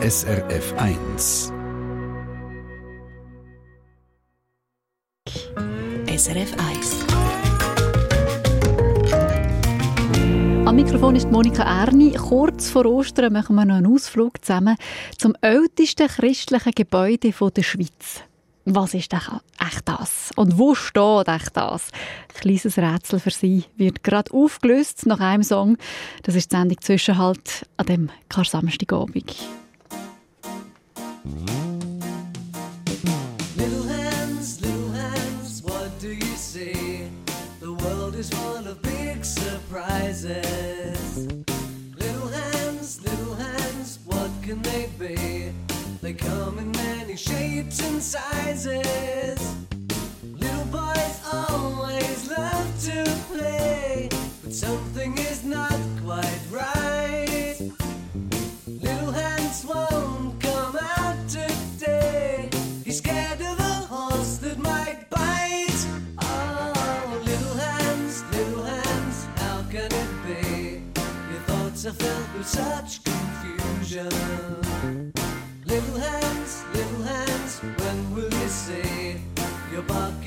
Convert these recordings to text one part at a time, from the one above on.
SRF 1. SRF 1. Am Mikrofon ist Monika Erni. Kurz vor Ostern machen wir noch einen Ausflug zusammen zum ältesten christlichen Gebäude der Schweiz. Was ist echt das? Und wo steht echt das? Ein kleines Rätsel für Sie wird gerade aufgelöst nach einem Song. Das ist die Sendung Zwischenhalt an dem Kar-Samstagabend. Little hands, little hands, what do you see? The world is full of big surprises. Little hands, little hands, what can they be? They come in many shapes and sizes. Little boys always love to play,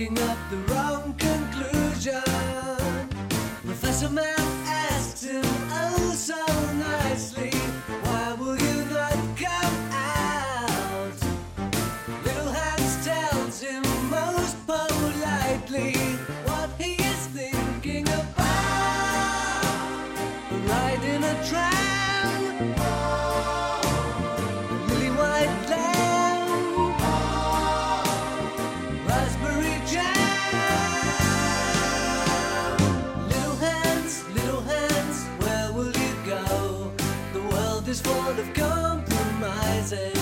up the road. Little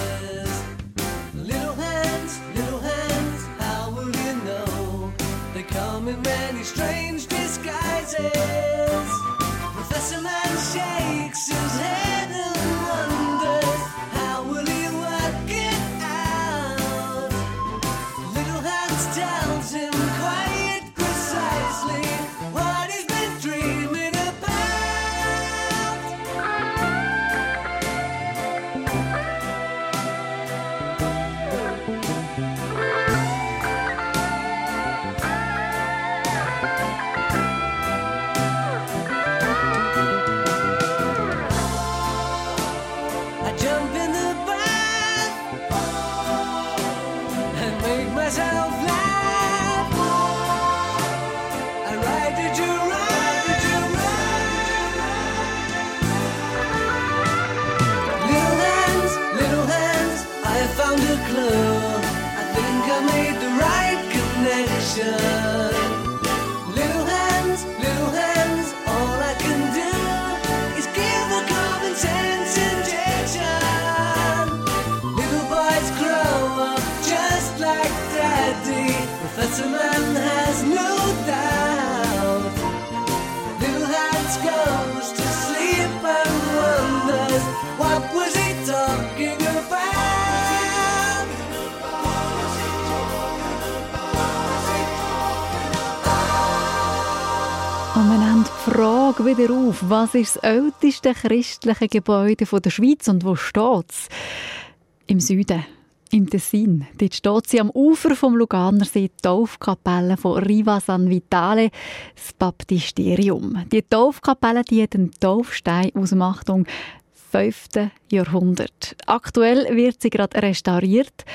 hands, little hands, how will you know? They come in many strange Frage wieder auf, was ist das älteste christliche Gebäude der Schweiz und wo steht es? Im Süden, im Tessin. Dort steht sie am Ufer vom Luganersee, die Taufkapelle von Riva San Vitale, das Baptisterium. Die Taufkapelle die hat einen Taufstein aus Achtung 5. Jahrhundert. Aktuell wird sie gerade restauriert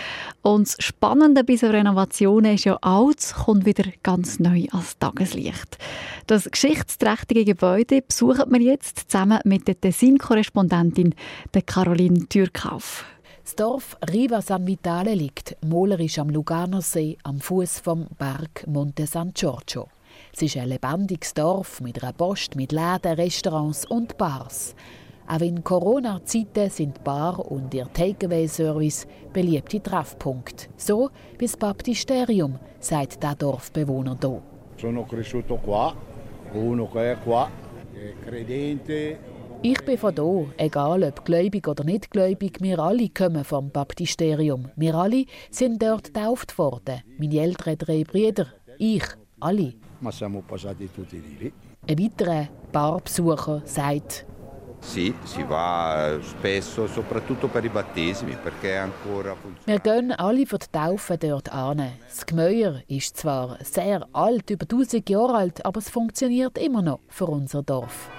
und das Spannende bei so Renovationen ist ja, alles kommt wieder ganz neu als Tageslicht. Das geschichtsträchtige Gebäude besuchen wir jetzt zusammen mit der Tessin-Korrespondentin Caroline Türkauf. Das Dorf Riva San Vitale liegt malerisch am Luganersee am Fuß vom Berg Monte San Giorgio. Es ist ein lebendiges Dorf mit einer Post, mit Läden, Restaurants und Bars. Auch in Corona-Zeiten sind Bar und ihr Takeaway-Service beliebte Treffpunkte. So wie das Baptisterium, sagt der Dorfbewohner hier. Sono cresciuto qua, uno che qua, credente, Ich bin von hier, egal ob gläubig oder nicht gläubig, wir alle kommen vom Baptisterium. Wir alle sind dort getauft worden. Meine älteren drei Brüder, ich, alle. ma siamo passati tutti di lì. Ein weiterer Barbesucher sagt, Wir gehen alle für die Taufe dort an. Das Gemäuer ist zwar sehr alt, über 1000 Jahre alt, aber es funktioniert immer noch für unser Dorf.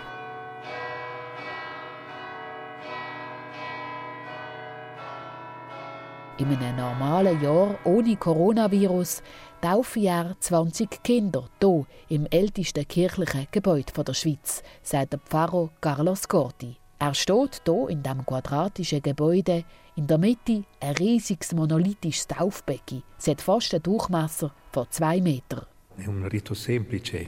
In einem normalen Jahr ohne Coronavirus taufen Jahr 20 Kinder hier im ältesten kirchlichen Gebäude der Schweiz, sagt der Pfarrer Carlos Corti. Er steht hier in diesem quadratischen Gebäude, in der Mitte ein riesiges monolithisches Taufbecken. Es hat fast einen Durchmesser von zwei Metern. È un rito semplice.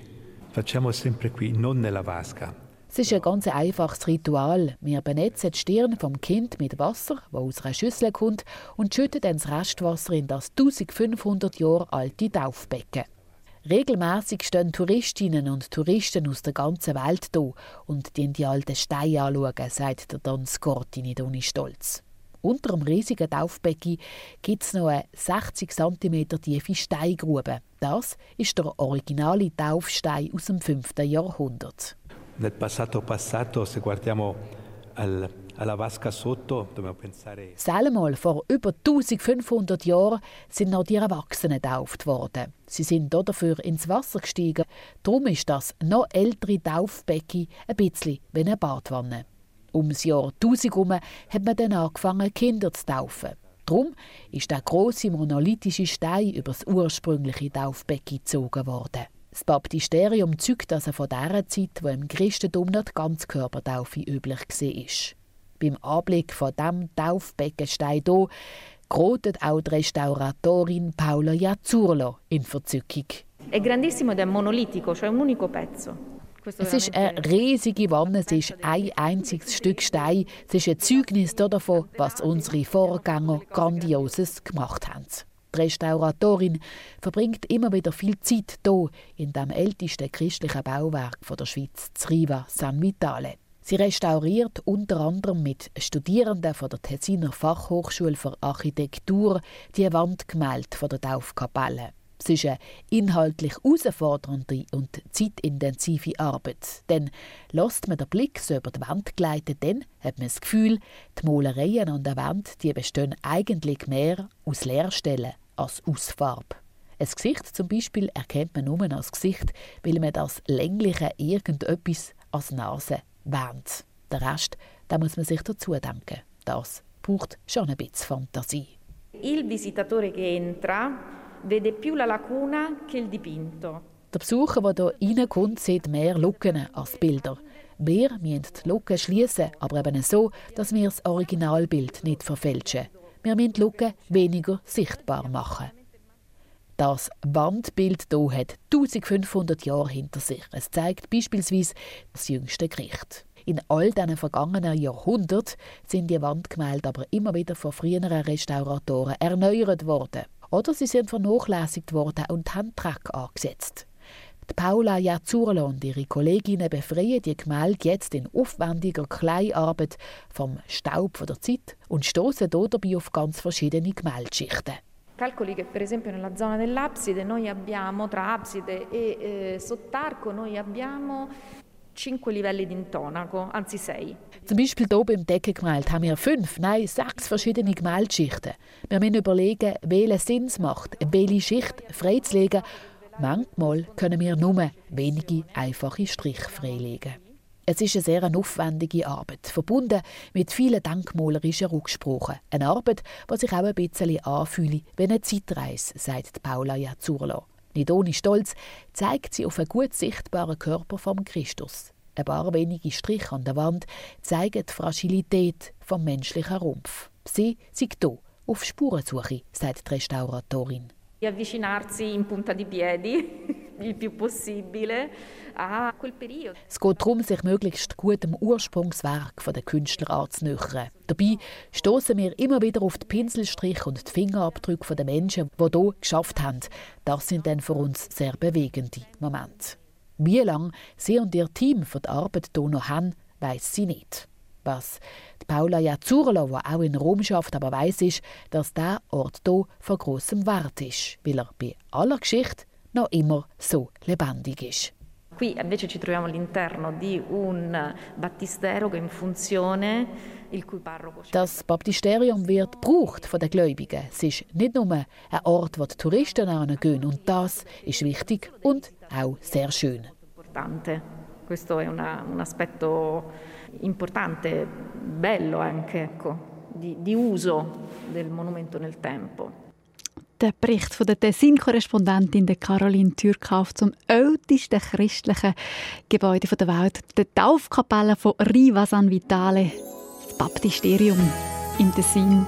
Facciamo sempre qui, non nella vasca. Es ist ein ganz einfaches Ritual. Wir benetzen die Stirn vom Kind mit Wasser, das aus einer Schüssel kommt, und schütten dann das Restwasser in das 1500 Jahre alte Taufbecken. Regelmäßig stehen Touristinnen und Touristen aus der ganzen Welt hier und die die alten Steine anschauen, sagt der Don Scorti nicht ohne Stolz. Unter dem riesigen Taufbecken gibt es noch eine 60 cm tiefe Steingrube. Das ist der originale Taufstein aus dem 5. Jahrhundert. Nel passato passato, se guardiamo al. Selmal vor über 1500 Jahren sind noch die Erwachsenen getauft worden. Sie sind dafür ins Wasser gestiegen. Darum ist das noch ältere Taufbecken ein bisschen wie eine Badwanne. Ums Jahr 1000 herum hat man dann angefangen, Kinder zu taufen. Darum ist der große monolithische Stein über das ursprüngliche Taufbecken gezogen worden. Das Baptisterium zeugt also von der Zeit, wo im Christentum noch die Ganzkörpertaufe üblich war. Beim Anblick von diesem Taufbeckenstein hier gerät auch die Restauratorin Paola Jazzurlo in Verzückung. È grandissimo ed è monolitico, cioè un unico pezzo. Es ist eine riesige Wanne, es ist ein einziges Stück Stein. Es ist ein Zeugnis davon, was unsere Vorgänger Grandioses gemacht haben. Die Restauratorin verbringt immer wieder viel Zeit hier in dem ältesten christlichen Bauwerk der Schweiz, das Riva San Vitale. Sie restauriert unter anderem mit Studierenden von der Tessiner Fachhochschule für Architektur die Wandgemälde von der Taufkapelle. Es ist eine inhaltlich herausfordernde und zeitintensive Arbeit. Denn lässt man den Blick so über die Wand gleiten, dann hat man das Gefühl, die Malereien an der Wand die bestehen eigentlich mehr aus Leerstellen als aus Farbe. Ein Gesicht zum Beispiel erkennt man nur als Gesicht, weil man das längliche irgendetwas als Nase wähnt. Der Rest, da muss man sich dazu denken. Das braucht schon ein bisschen Fantasie. Il visitatore che entra vede più la lacuna che il dipinto. Der Besucher, der hier reinkommt, sieht mehr Lücken als Bilder. Wir müssen die Lücken schließen, aber eben so, dass wir das Originalbild nicht verfälschen. Wir müssen die Lücken weniger sichtbar machen. Das Wandbild hier hat 1500 Jahre hinter sich. Es zeigt beispielsweise das jüngste Gericht. In all diesen vergangenen Jahrhunderten sind die Wandgemälde aber immer wieder von früheren Restauratoren erneuert worden. Oder sie sind vernachlässigt worden und haben Dreck angesetzt. Die Paula Jazzurlo und ihre Kolleginnen befreien die Gemälde jetzt in aufwendiger Kleinarbeit vom Staub der Zeit und stoßen dabei auf ganz verschiedene Gemäldeschichten. Calcoli che per esempio nella zona dell'abside noi abbiamo, tra abside e eh, sottarco, noi abbiamo 5 livelli di intonaco, anzi 6. Zum Beispiel hier beim Deckengemälde haben wir fünf, nein, sechs verschiedene Gemäldeschichten. Wir müssen überlegen, welchen Sinn es macht, welche Schicht freizulegen. Manchmal können wir nur wenige einfache Striche freilegen. Es ist eine sehr aufwendige Arbeit, verbunden mit vielen denkmalerischen Rücksprachen. Eine Arbeit, die sich auch ein bisschen anfühlt wie eine Zeitreise, sagt Paula Jazzurlo. Nicht ohne Stolz zeigt sie auf einen gut sichtbaren Körper vom Christus. Ein paar wenige Striche an der Wand zeigen die Fragilität vom menschlichen Rumpf. Sie sind hier auf Spurensuche, sagt die Restauratorin. Di avvicinarsi in punta di piedi il più possibile a quel periodo. Es geht darum, sich möglichst gut dem Ursprungswerk der Künstler anzunähern. Dabei stoßen wir immer wieder auf die Pinselstriche und die Fingerabdrücke der Menschen, die hier geschafft haben. Das sind dann für uns sehr bewegende Momente. Wie lange sie und ihr Team für die Arbeit hier noch haben, weiß sie nicht. Was die Paula Jazzurlo, die auch in Rom schafft, aber weiß ist, dass der Ort hier von großem Wert ist, weil er bei aller Geschichte noch immer so lebendig ist. Qui invece ci troviamo all'interno di un battistero che in funzione das Baptisterium wird gebraucht von den Gläubigen. Es ist nicht nur ein Ort, wo die Touristen hingehen. Und das ist wichtig und auch sehr schön. Questo è una, un aspetto importante, bello anche, ecco, di, di uso del monumento nel tempo. Der Bericht von der Tessin-Korrespondentin Caroline Türkauf zum ältesten christlichen Gebäude der Welt, der Taufkapelle von Riva San Vitale, das Baptisterium im Tessin.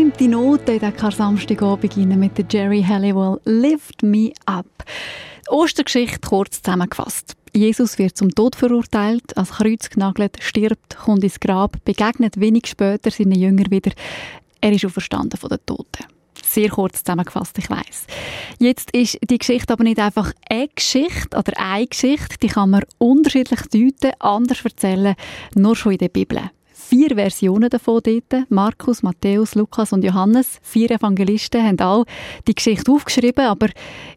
Verträumte Note in den Samstagabend mit der Jerry Halliwell «Lift Me Up». Ostergeschichte kurz zusammengefasst. Jesus wird zum Tod verurteilt, als Kreuz genagelt, stirbt, kommt ins Grab, begegnet wenig später seinen Jüngern wieder. Er ist auferstanden von den Toten. Sehr kurz zusammengefasst, ich weiß. Jetzt ist die Geschichte aber nicht einfach eine Geschichte oder eine Geschichte, die kann man unterschiedlich deuten, anders erzählen, nur schon in der Bibel vier Versionen davon dort. Markus, Matthäus, Lukas und Johannes. Vier Evangelisten haben alle die Geschichte aufgeschrieben, aber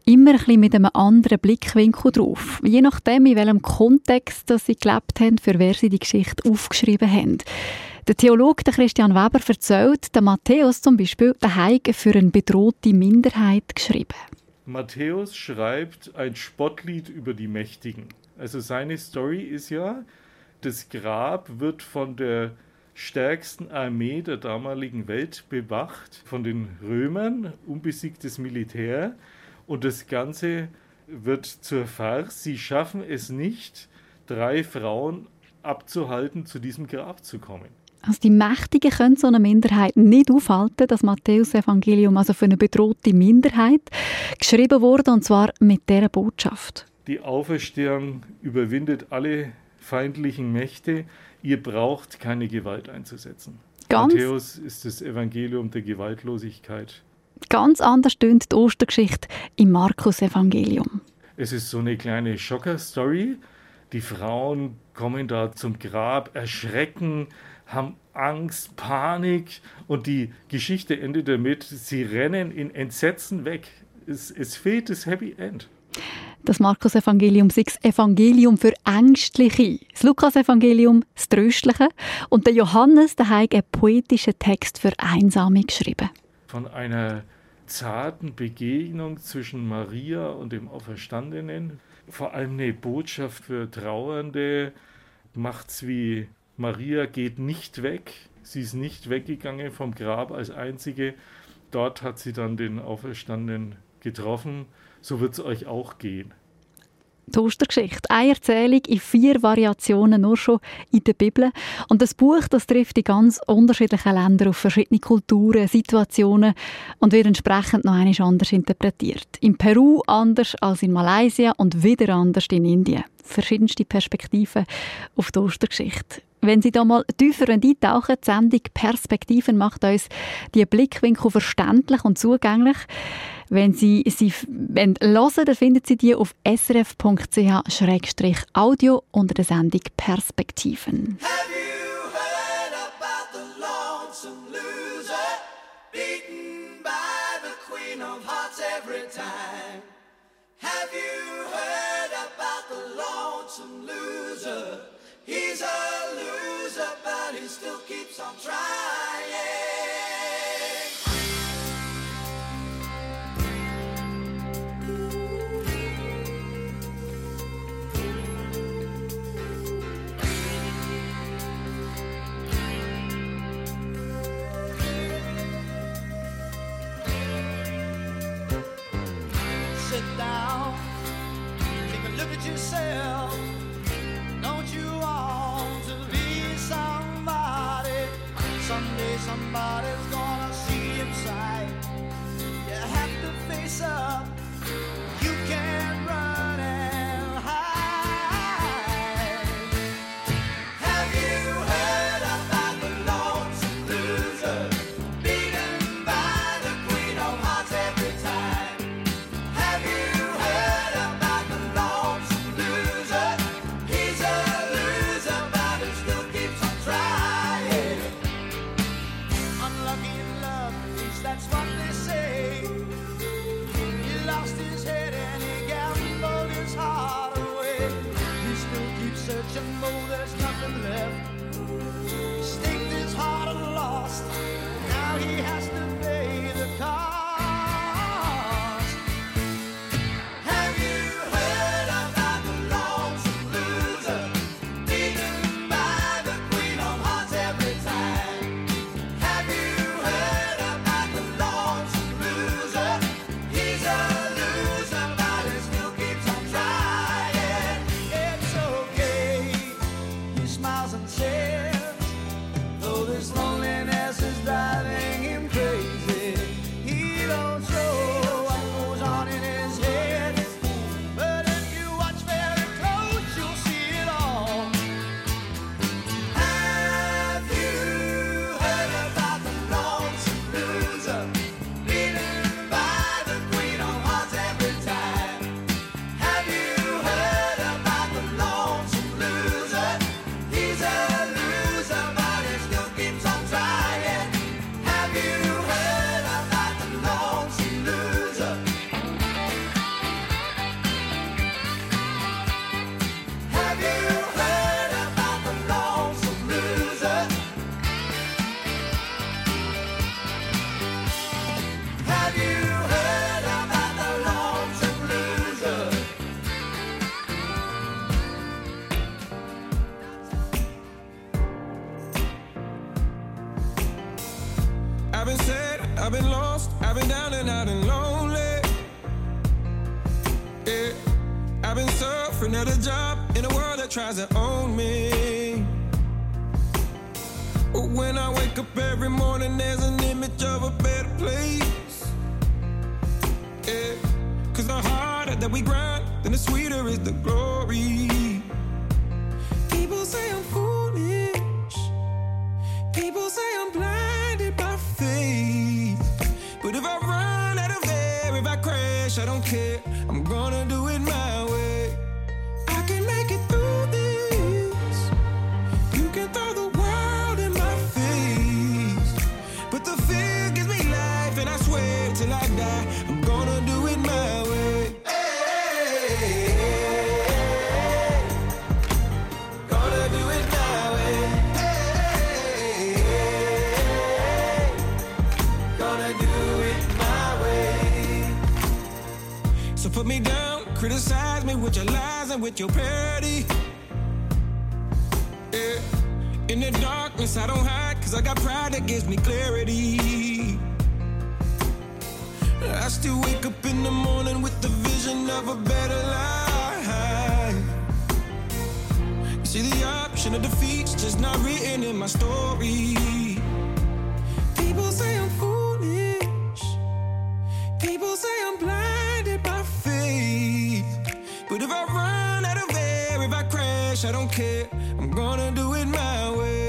immer ein bisschen mit einem anderen Blickwinkel drauf. Je nachdem, in welchem Kontext dass sie gelebt haben, für wer sie die Geschichte aufgeschrieben haben. Der Theologe Christian Weber erzählt, der Matthäus zum Beispiel, der Heige für eine bedrohte Minderheit geschrieben. Matthäus schreibt ein Spottlied über die Mächtigen. Also seine Story ist ja, das Grab wird von der stärksten Armee der damaligen Welt bewacht, von den Römern, unbesiegtes Militär. Und das Ganze wird zur Farce. Sie schaffen es nicht, drei Frauen abzuhalten, zu diesem Grab zu kommen. Also die Mächtigen können so eine Minderheit nicht aufhalten. Das Matthäus-Evangelium also für eine bedrohte Minderheit geschrieben wurde und zwar mit dieser Botschaft. Die Auferstehung überwindet alle feindlichen Mächte. Ihr braucht keine Gewalt einzusetzen. Ganz Matthäus ist das Evangelium der Gewaltlosigkeit. Ganz anders tönt die Ostergeschichte im Markus-Evangelium. Es ist so eine kleine Schocker-Story. Die Frauen kommen da zum Grab, erschrecken, haben Angst, Panik und die Geschichte endet damit, sie rennen in Entsetzen weg. Es, es fehlt das Happy End. Das Markus-Evangelium sei das Evangelium für Ängstliche, das Lukas-Evangelium das Tröstliche und der Johannes der hat einen poetischen Text für Einsame geschrieben. Von einer zarten Begegnung zwischen Maria und dem Auferstandenen, vor allem eine Botschaft für Trauernde, macht's wie Maria geht nicht weg. Sie ist nicht weggegangen vom Grab als einzige. Dort hat sie dann den Auferstandenen getroffen. So wird es euch auch gehen. Die Ostergeschichte. Eine Erzählung in vier Variationen nur schon in der Bibel. Und das Buch das trifft in ganz unterschiedlichen Ländern auf verschiedene Kulturen, Situationen und wird entsprechend noch einmal anders interpretiert. In Peru anders als in Malaysia und wieder anders in Indien. Verschiedenste Perspektiven auf die Ostergeschichte. Wenn Sie da mal tiefer eintauchen, die Sendung Perspektiven macht uns die Blickwinkel verständlich und zugänglich. Wenn Sie sie hören dann finden Sie die auf srf.ch-audio unter der Sendung Perspektiven. Have try. But when I wake up every morning, there's an image of a better place. Yeah, cause the harder that we grind, then the sweeter is the glory. People say I'm foolish. People say I'm blinded by faith. But if I run out of air, if I crash, I don't care. I'm gonna do it my way. I can make it through this. You can throw the put me down, criticize me with your lies and with your parody. In the darkness, I don't hide, cause I got pride that gives me clarity. I still wake up in the morning with the vision of a better life. See, the option of defeat's just not written in my story. People say I'm foolish. People say I'm blinded by faith. But if I run out of air, if I crash, I don't care. I'm gonna do it my way.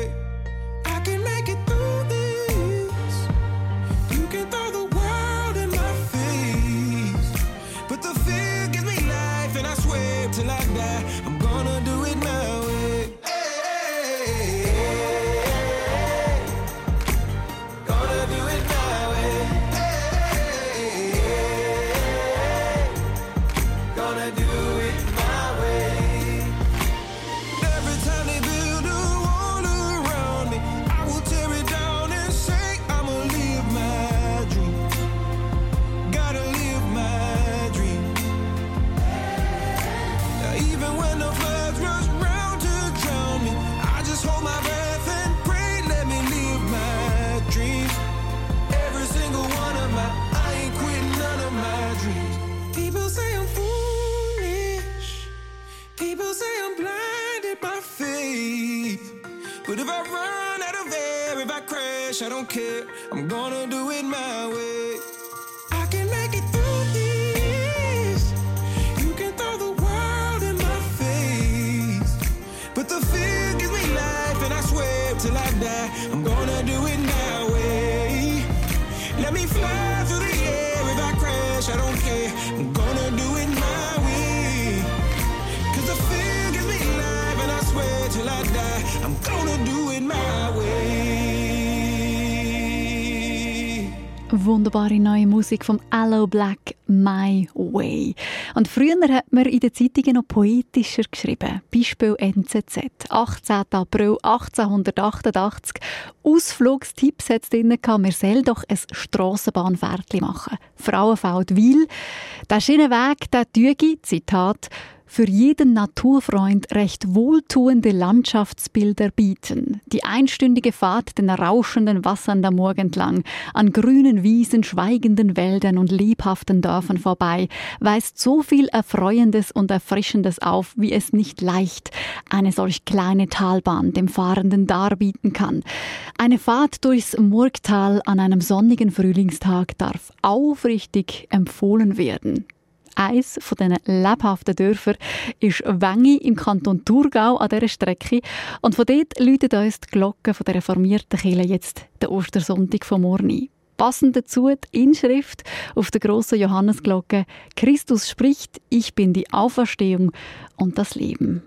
Wunderbare neue Musik vom Allo Black My Way. Und früher hat man in den Zeitungen noch poetischer geschrieben. Beispiel NZZ. 18. April 1888. Ausflugstipps hat es drin gehabt. Man soll doch ein Strassenbahnfährtchen machen. Frauenfeld Wil. Der Schienenweg, der Tügi, Zitat, für jeden Naturfreund recht wohltuende Landschaftsbilder bieten. Die einstündige Fahrt den rauschenden Wassern der Morgen entlang, an grünen Wiesen, schweigenden Wäldern und lebhaften Dörfern vorbei, weist so viel Erfreuendes und Erfrischendes auf, wie es nicht leicht eine solch kleine Talbahn dem Fahrenden darbieten kann. Eine Fahrt durchs Murgtal an einem sonnigen Frühlingstag darf aufrichtig empfohlen werden. Eins von diesen lebhaften Dörfern ist Wengi im Kanton Thurgau an dieser Strecke. Und von dort läutet uns die Glocke von der reformierten Kirche jetzt den Ostersonntag vom Morgen ein. Passend dazu die Inschrift auf der grossen Johannesglocke Christus spricht, ich bin die Auferstehung und das Leben.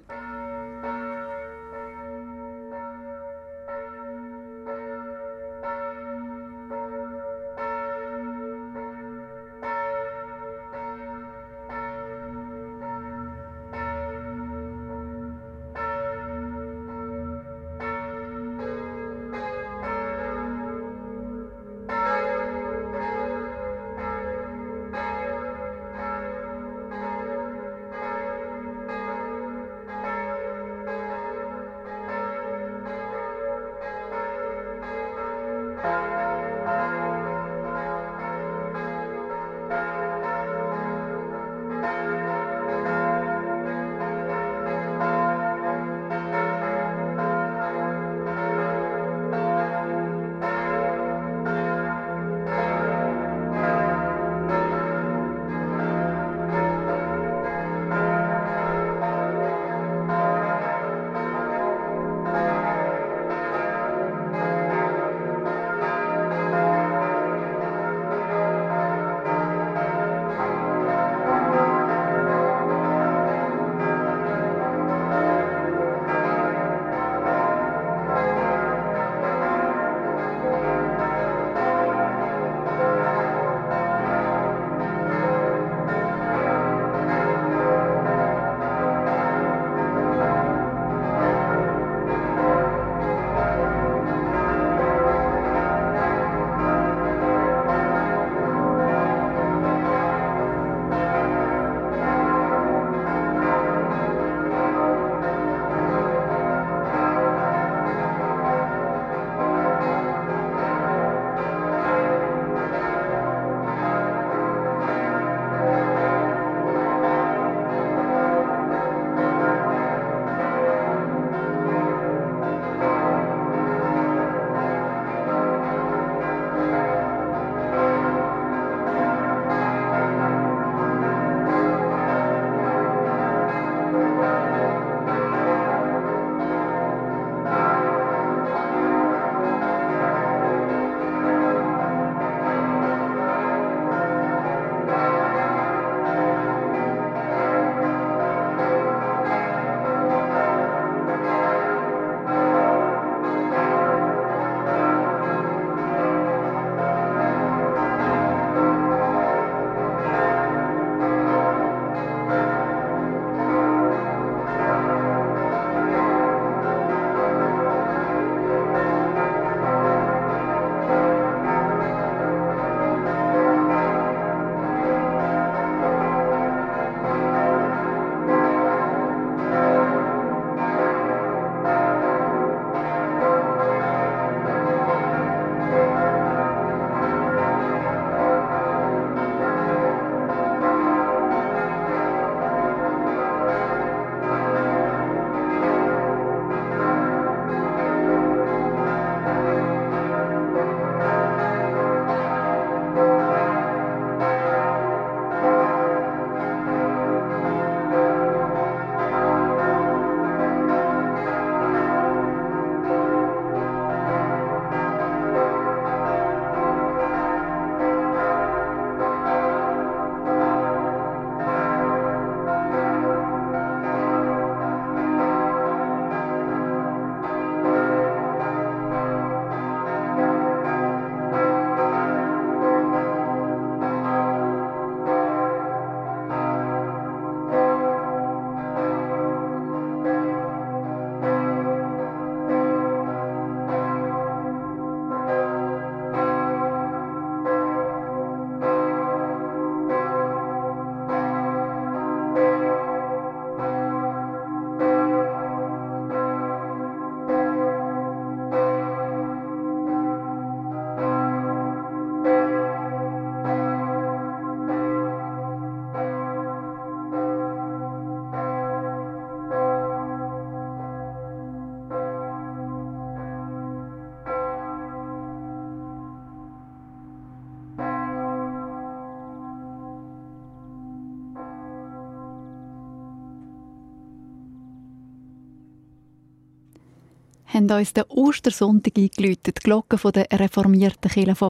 Haben uns den Ostersonntag eingeläutet, die Glocken von der reformierten Kirche von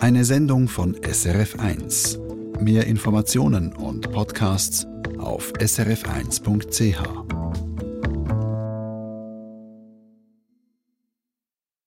Eine Sendung von SRF1. Mehr Informationen und Podcasts auf srf1.ch.